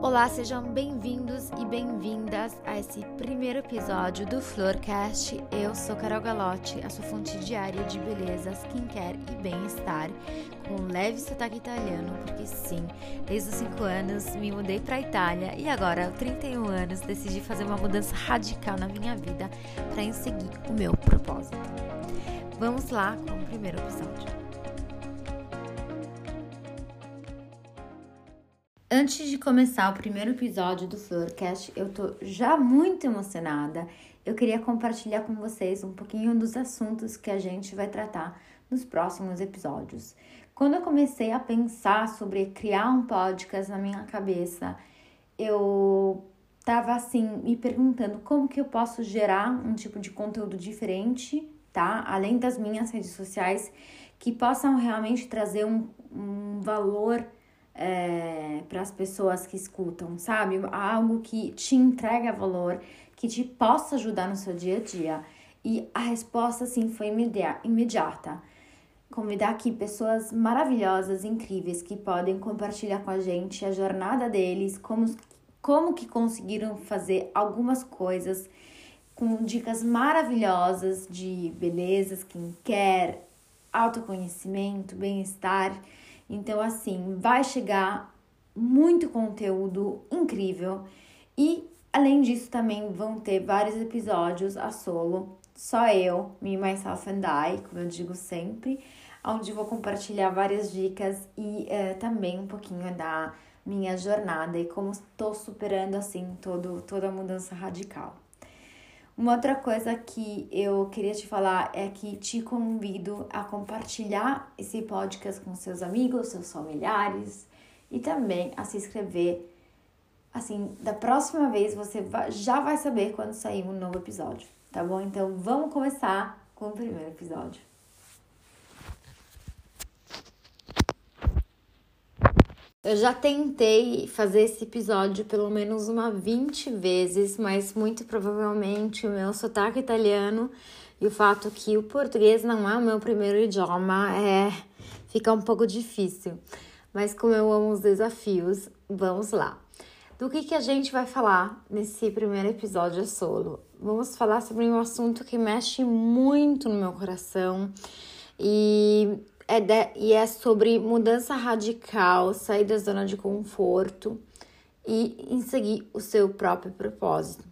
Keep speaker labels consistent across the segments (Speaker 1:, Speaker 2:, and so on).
Speaker 1: Olá, sejam bem-vindos e bem-vindas a esse primeiro episódio do Florcast. Eu sou Carol Galotti, a sua fonte diária de beleza, skincare e bem-estar, com um leve sotaque italiano, porque sim, desde os 5 anos me mudei para a Itália e agora, aos 31 anos, decidi fazer uma mudança radical na minha vida para seguir o meu propósito. Vamos lá com o primeiro episódio. Antes de começar o primeiro episódio do Florcast, eu tô já muito emocionada. Eu queria compartilhar com vocês um pouquinho dos assuntos que a gente vai tratar nos próximos episódios. Quando eu comecei a pensar sobre criar um podcast na minha cabeça, eu tava assim me perguntando como que eu posso gerar um tipo de conteúdo diferente, tá? Além das minhas redes sociais, que possam realmente trazer um, um valor é, para as pessoas que escutam, sabe? Algo que te entrega valor, que te possa ajudar no seu dia a dia. E a resposta, assim, foi imediata. Convidar aqui pessoas maravilhosas, incríveis, que podem compartilhar com a gente a jornada deles, como, como que conseguiram fazer algumas coisas com dicas maravilhosas de beleza, quer autoconhecimento, bem-estar. Então, assim, vai chegar muito conteúdo incrível e além disso também vão ter vários episódios a solo, só eu, me, myself and I, como eu digo sempre, onde vou compartilhar várias dicas e é, também um pouquinho da minha jornada e como estou superando assim todo, toda a mudança radical. Uma outra coisa que eu queria te falar é que te convido a compartilhar esse podcast com seus amigos, seus familiares e também a se inscrever. Assim, da próxima vez você já vai saber quando sair um novo episódio, tá bom? Então vamos começar com o primeiro episódio. Eu já tentei fazer esse episódio pelo menos uma 20 vezes, mas muito provavelmente o meu sotaque italiano e o fato que o português não é o meu primeiro idioma é fica um pouco difícil. Mas como eu amo os desafios, vamos lá. Do que, que a gente vai falar nesse primeiro episódio solo? Vamos falar sobre um assunto que mexe muito no meu coração e é de, e é sobre mudança radical, sair da zona de conforto e em seguir o seu próprio propósito.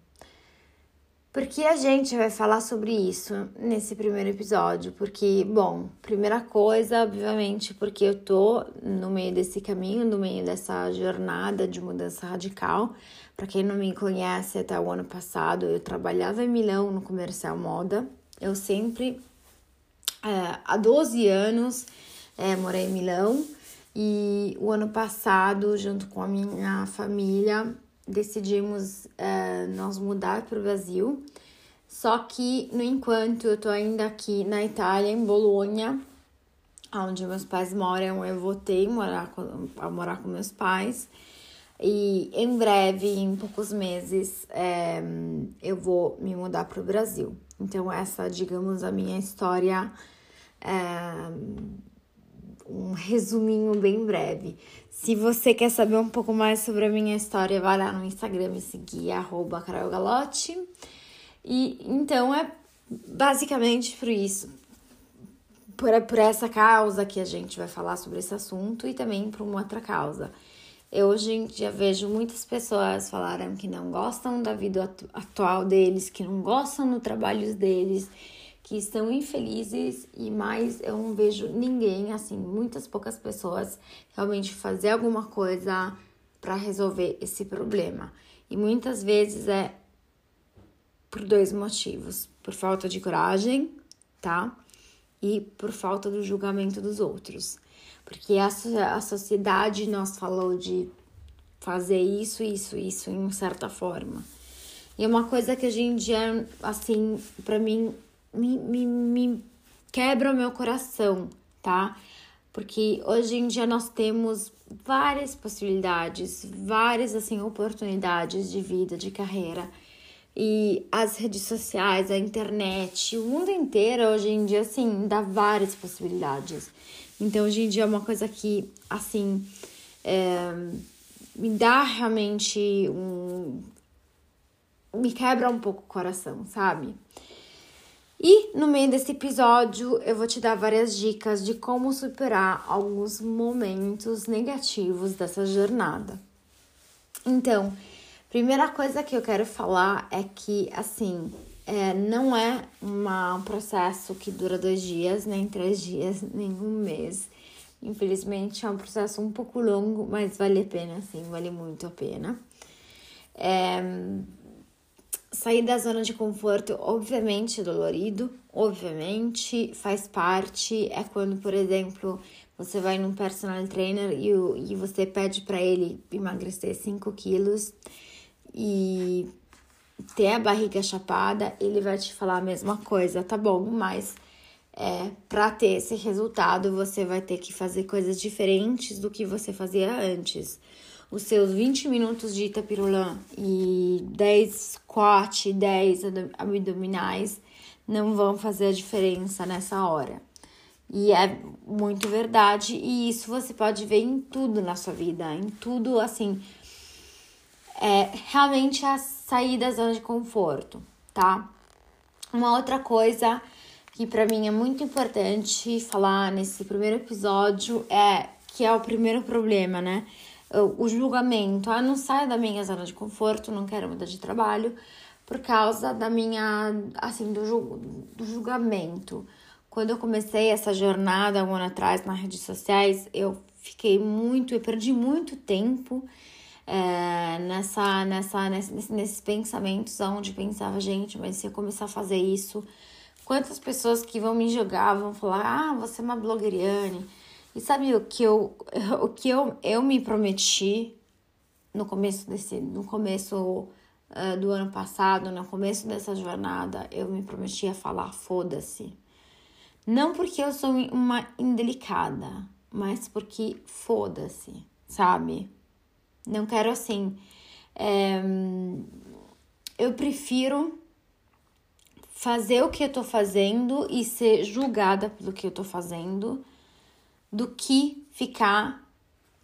Speaker 1: Porque a gente vai falar sobre isso nesse primeiro episódio, porque, bom, primeira coisa, obviamente, porque eu tô no meio desse caminho, no meio dessa jornada de mudança radical. Para quem não me conhece, até o ano passado eu trabalhava em Milão no comercial moda. Eu sempre é, há 12 anos é, morei em Milão e o ano passado, junto com a minha família, decidimos é, mudar para o Brasil. Só que, no enquanto, eu tô ainda aqui na Itália, em Bolonha, onde meus pais moram, eu voltei morar com, a morar com meus pais. E em breve, em poucos meses, é, eu vou me mudar para o Brasil. Então, essa, digamos, a minha história um resuminho bem breve. Se você quer saber um pouco mais sobre a minha história, vai lá no Instagram me seguir, arroba Galotti. E então é basicamente por isso, por, por essa causa que a gente vai falar sobre esse assunto e também por uma outra causa. Eu hoje já vejo muitas pessoas falaram que não gostam da vida atual deles, que não gostam do trabalho deles que estão infelizes e mais eu não vejo ninguém, assim, muitas poucas pessoas realmente fazer alguma coisa para resolver esse problema. E muitas vezes é por dois motivos: por falta de coragem, tá? E por falta do julgamento dos outros. Porque a, a sociedade nos falou de fazer isso, isso, isso em certa forma. E uma coisa que hoje em dia, assim, para mim me, me, me quebra o meu coração, tá? Porque hoje em dia nós temos várias possibilidades, várias assim oportunidades de vida, de carreira. E as redes sociais, a internet, o mundo inteiro hoje em dia assim dá várias possibilidades. Então hoje em dia é uma coisa que assim é, me dá realmente um. me quebra um pouco o coração, sabe? E no meio desse episódio eu vou te dar várias dicas de como superar alguns momentos negativos dessa jornada. Então, primeira coisa que eu quero falar é que, assim, é, não é uma, um processo que dura dois dias, nem três dias, nem um mês. Infelizmente é um processo um pouco longo, mas vale a pena, sim, vale muito a pena. É, sair da zona de conforto, obviamente, é dolorido, obviamente, faz parte. É quando, por exemplo, você vai num personal trainer e, e você pede para ele emagrecer 5 quilos e ter a barriga chapada, ele vai te falar a mesma coisa, tá bom, mas é, para ter esse resultado, você vai ter que fazer coisas diferentes do que você fazia antes. Os seus 20 minutos de itapirulã e 10 squat, 10 abdominais não vão fazer a diferença nessa hora. E é muito verdade, e isso você pode ver em tudo na sua vida, em tudo assim. É realmente a sair da zona de conforto, tá? Uma outra coisa que para mim é muito importante falar nesse primeiro episódio é que é o primeiro problema, né? O julgamento. Ah, não saio da minha zona de conforto, não quero mudar de trabalho por causa da minha, assim, do, do julgamento. Quando eu comecei essa jornada um ano atrás nas redes sociais, eu fiquei muito, eu perdi muito tempo é, nessa, nessa, nesse, nesses pensamentos onde pensava, gente, mas se eu começar a fazer isso, quantas pessoas que vão me julgar vão falar, ah, você é uma blogueiriane. E sabe o que eu, o que eu, eu me prometi no começo desse, no começo uh, do ano passado, no começo dessa jornada, eu me prometi a falar, foda-se. Não porque eu sou uma indelicada, mas porque foda-se, sabe? Não quero assim. É, eu prefiro fazer o que eu tô fazendo e ser julgada pelo que eu tô fazendo do que ficar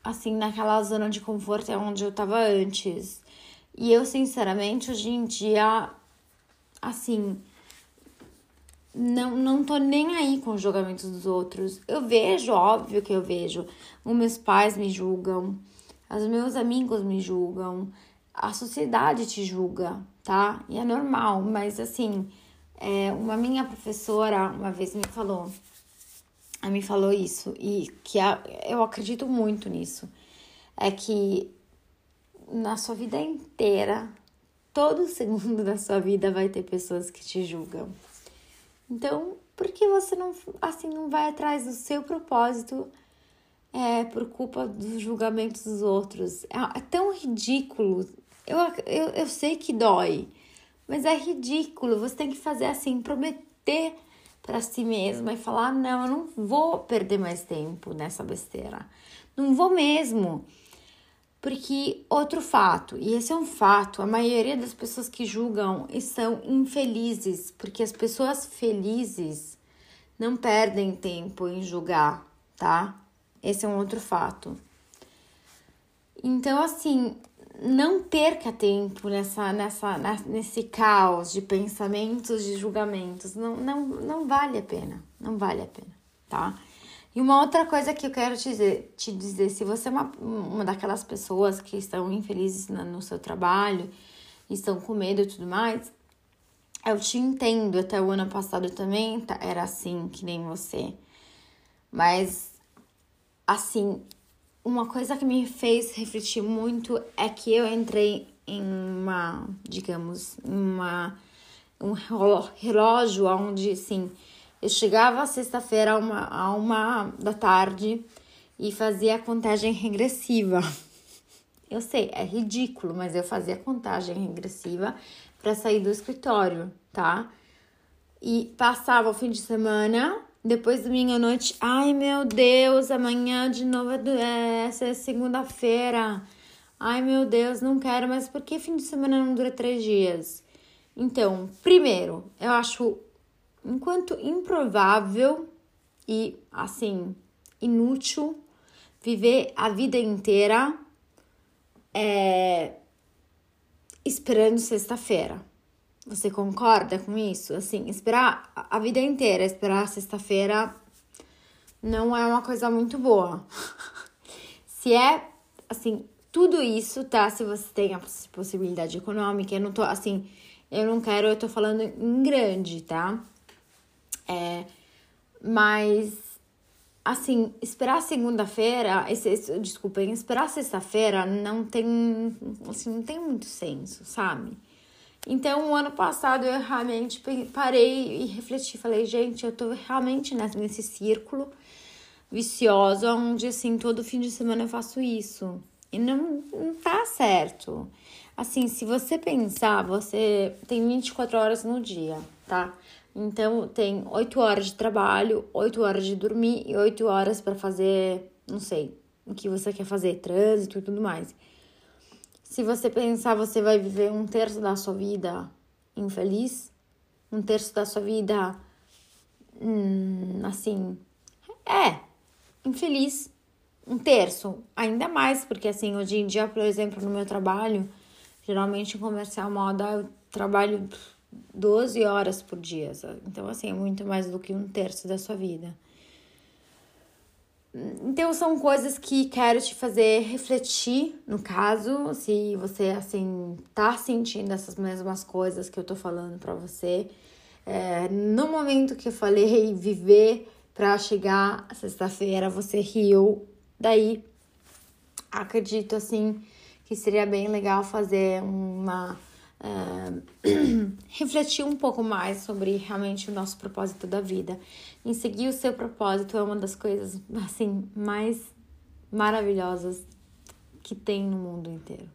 Speaker 1: assim naquela zona de conforto onde eu tava antes. E eu, sinceramente, hoje em dia, assim, não, não tô nem aí com os julgamentos dos outros. Eu vejo, óbvio que eu vejo. Os meus pais me julgam, os meus amigos me julgam, a sociedade te julga, tá? E é normal, mas assim, é, uma minha professora uma vez me falou, me falou isso, e que a, eu acredito muito nisso. É que na sua vida inteira, todo segundo da sua vida vai ter pessoas que te julgam. Então, por que você não assim não vai atrás do seu propósito é, por culpa dos julgamentos dos outros? É, é tão ridículo. Eu, eu, eu sei que dói, mas é ridículo. Você tem que fazer assim, prometer para si mesma e falar: não, eu não vou perder mais tempo nessa besteira. Não vou mesmo. Porque outro fato, e esse é um fato, a maioria das pessoas que julgam são infelizes, porque as pessoas felizes não perdem tempo em julgar, tá? Esse é um outro fato. Então, assim, não perca tempo nessa, nessa, nesse caos de pensamentos, de julgamentos. Não, não, não vale a pena. Não vale a pena, tá? E uma outra coisa que eu quero te dizer, te dizer se você é uma, uma daquelas pessoas que estão infelizes no seu trabalho, estão com medo e tudo mais, eu te entendo. Até o ano passado também tá, era assim, que nem você. Mas, assim, uma coisa que me fez refletir muito é que eu entrei em uma, digamos, uma, um relógio onde, assim, eu chegava sexta-feira a uma, a uma da tarde e fazia a contagem regressiva. Eu sei, é ridículo, mas eu fazia contagem regressiva para sair do escritório, tá? E passava o fim de semana, depois domingo à noite, ai meu Deus, amanhã de novo é, essa é segunda-feira. Ai meu Deus, não quero, mas por que fim de semana não dura três dias? Então, primeiro, eu acho enquanto improvável e assim inútil viver a vida inteira é, esperando sexta-feira. Você concorda com isso? Assim, esperar a vida inteira, esperar sexta-feira não é uma coisa muito boa. Se é, assim, tudo isso, tá? Se você tem a possibilidade econômica, eu não tô, assim, eu não quero, eu tô falando em grande, tá? É, mas, assim, esperar segunda-feira, desculpem, esperar sexta-feira não tem, assim, não tem muito senso, sabe? Então, o ano passado eu realmente parei e refleti, falei, gente, eu tô realmente nesse círculo vicioso onde, assim, todo fim de semana eu faço isso. E não, não tá certo. Assim, se você pensar, você tem 24 horas no dia, tá? Então, tem 8 horas de trabalho, 8 horas de dormir e 8 horas para fazer, não sei, o que você quer fazer, trânsito e tudo mais. Se você pensar, você vai viver um terço da sua vida infeliz, um terço da sua vida, hum, assim, é, infeliz. Um terço, ainda mais, porque assim, hoje em dia, por exemplo, no meu trabalho, geralmente em comercial moda, eu trabalho 12 horas por dia. Então, assim, é muito mais do que um terço da sua vida. Então são coisas que quero te fazer refletir, no caso, se você assim tá sentindo essas mesmas coisas que eu tô falando para você. É, no momento que eu falei viver para chegar sexta-feira, você riu. Daí acredito assim que seria bem legal fazer uma uh, refletir um pouco mais sobre realmente o nosso propósito da vida. Em seguir o seu propósito é uma das coisas assim mais maravilhosas que tem no mundo inteiro.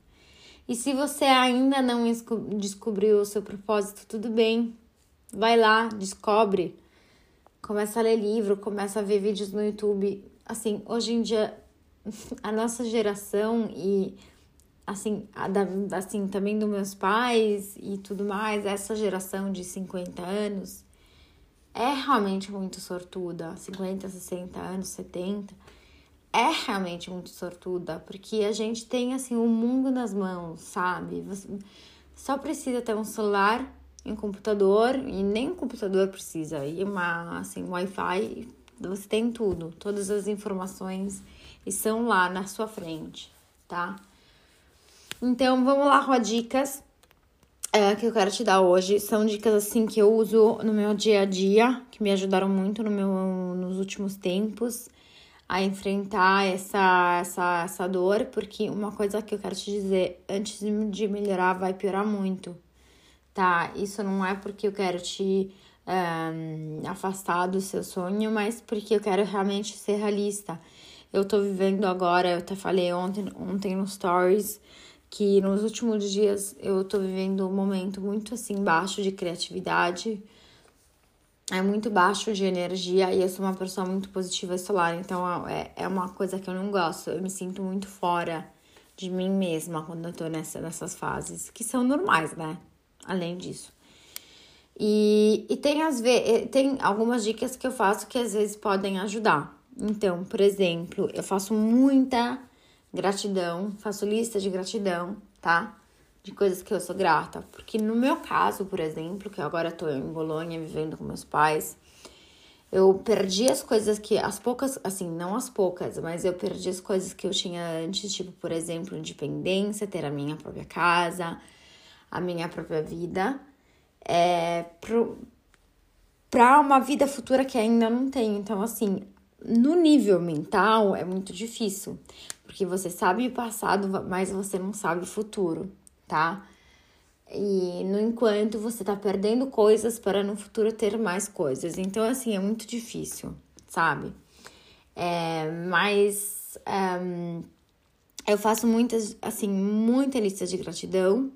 Speaker 1: E se você ainda não descobriu o seu propósito, tudo bem. Vai lá, descobre. Começa a ler livro, começa a ver vídeos no YouTube. Assim, hoje em dia, a nossa geração e assim, da, assim, também dos meus pais e tudo mais, essa geração de 50 anos é realmente muito sortuda, 50, 60 anos, 70, é realmente muito sortuda, porque a gente tem assim o um mundo nas mãos, sabe? Você só precisa ter um celular um computador, e nem um computador precisa, e uma assim, Wi-Fi, você tem tudo, todas as informações estão lá na sua frente, tá? Então, vamos lá com dicas é, que eu quero te dar hoje. São dicas assim que eu uso no meu dia a dia, que me ajudaram muito no meu, nos últimos tempos a enfrentar essa, essa, essa dor, porque uma coisa que eu quero te dizer, antes de melhorar, vai piorar muito, tá? Isso não é porque eu quero te um, afastar do seu sonho, mas porque eu quero realmente ser realista. Eu tô vivendo agora, eu até falei ontem, ontem no Stories, que nos últimos dias eu tô vivendo um momento muito assim baixo de criatividade, é muito baixo de energia e eu sou uma pessoa muito positiva solar, então é, é uma coisa que eu não gosto. Eu me sinto muito fora de mim mesma quando eu tô nessa, nessas fases, que são normais, né? Além disso. E, e tem, as tem algumas dicas que eu faço que às vezes podem ajudar. Então, por exemplo, eu faço muita gratidão, faço lista de gratidão, tá? De coisas que eu sou grata. Porque no meu caso, por exemplo, que agora tô em Bolonha vivendo com meus pais, eu perdi as coisas que, as poucas, assim, não as poucas, mas eu perdi as coisas que eu tinha antes, tipo, por exemplo, independência, ter a minha própria casa, a minha própria vida, é, pro, pra uma vida futura que ainda não tenho. Então, assim, no nível mental é muito difícil, porque você sabe o passado, mas você não sabe o futuro, tá? E no enquanto você tá perdendo coisas para no futuro ter mais coisas. Então, assim, é muito difícil, sabe? É, mas um, eu faço muitas, assim, muita lista de gratidão.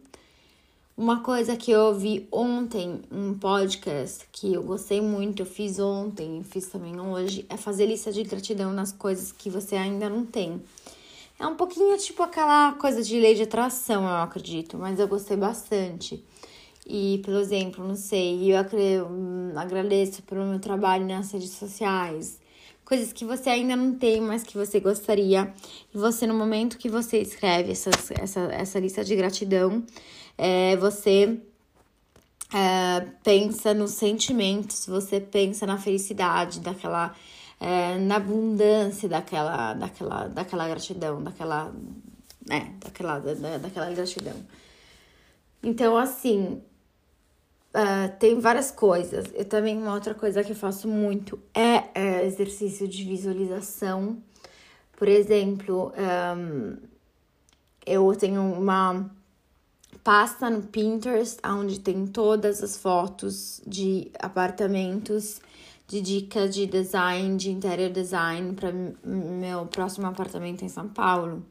Speaker 1: Uma coisa que eu ouvi ontem, um podcast que eu gostei muito, eu fiz ontem, fiz também hoje, é fazer lista de gratidão nas coisas que você ainda não tem. É um pouquinho tipo aquela coisa de lei de atração, eu acredito, mas eu gostei bastante. E, por exemplo, não sei, eu hum, agradeço pelo meu trabalho nas redes sociais, coisas que você ainda não tem, mas que você gostaria. E você, no momento que você escreve essa, essa, essa lista de gratidão, é, você é, pensa nos sentimentos, você pensa na felicidade daquela. É, na abundância daquela, daquela, daquela gratidão, daquela, né, daquela, da, daquela gratidão. Então, assim, Uh, tem várias coisas. Eu também, uma outra coisa que eu faço muito é, é exercício de visualização. Por exemplo, um, eu tenho uma pasta no Pinterest onde tem todas as fotos de apartamentos, de dicas de design, de interior design para meu próximo apartamento em São Paulo.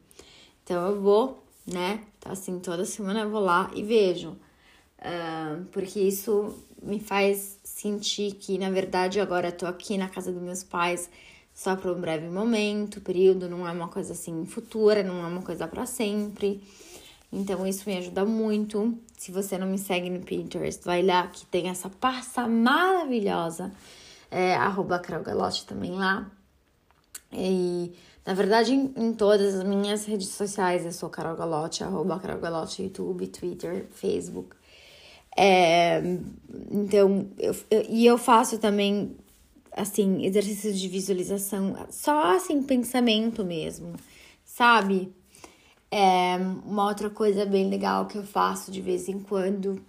Speaker 1: Então eu vou, né? Tá assim, toda semana eu vou lá e vejo uh, porque isso me faz sentir que, na verdade, agora eu tô aqui na casa dos meus pais só por um breve momento, período, não é uma coisa assim futura, não é uma coisa para sempre. Então, isso me ajuda muito. Se você não me segue no Pinterest, vai lá que tem essa pasta maravilhosa. É, arroba Galotti também lá. E, na verdade, em, em, todas as minhas redes sociais, eu sou Carol Galotti, arroba Carol Galotti, YouTube, Twitter, Facebook. É, então, eu, eu, e eu faço também, assim, exercícios de visualização, só assim, pensamento mesmo, sabe? É, uma outra coisa bem legal que eu faço de vez em quando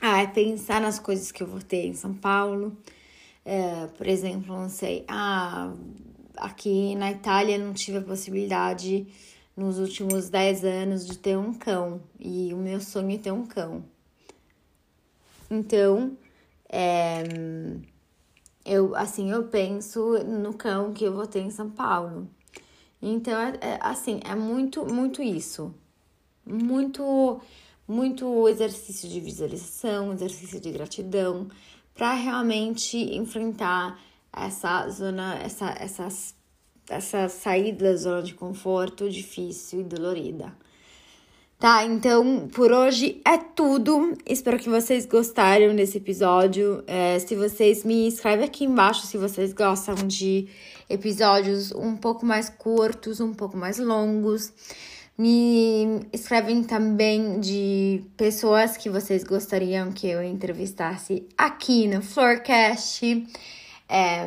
Speaker 1: ah, é pensar nas coisas que eu vou ter em São Paulo. É, por exemplo, não sei, ah, aqui na Itália não tive a possibilidade nos últimos 10 anos de ter um cão e o meu sonho é ter um cão. Então, é, eu assim, eu penso no cão que eu vou ter em São Paulo. Então, é, é, assim, é muito, muito isso. Muito, muito exercício de visualização, exercício de gratidão, para realmente enfrentar essa zona, essa, essas, essa saída da zona de conforto difícil e dolorida. Tá, então por hoje é tudo. Espero que vocês gostaram desse episódio. É, se vocês me escrevem aqui embaixo se vocês gostam de episódios um pouco mais curtos, um pouco mais longos. Me escrevem também de pessoas que vocês gostariam que eu entrevistasse aqui no Floorcast. É,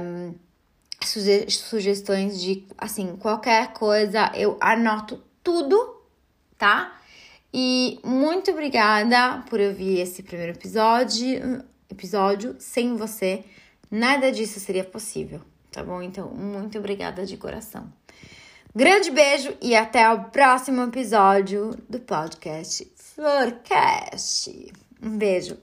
Speaker 1: suge sugestões de, assim, qualquer coisa, eu anoto tudo, tá? E muito obrigada por ouvir esse primeiro episódio. Episódio sem você, nada disso seria possível, tá bom? Então, muito obrigada de coração. Grande beijo e até o próximo episódio do podcast Florcast. Um beijo.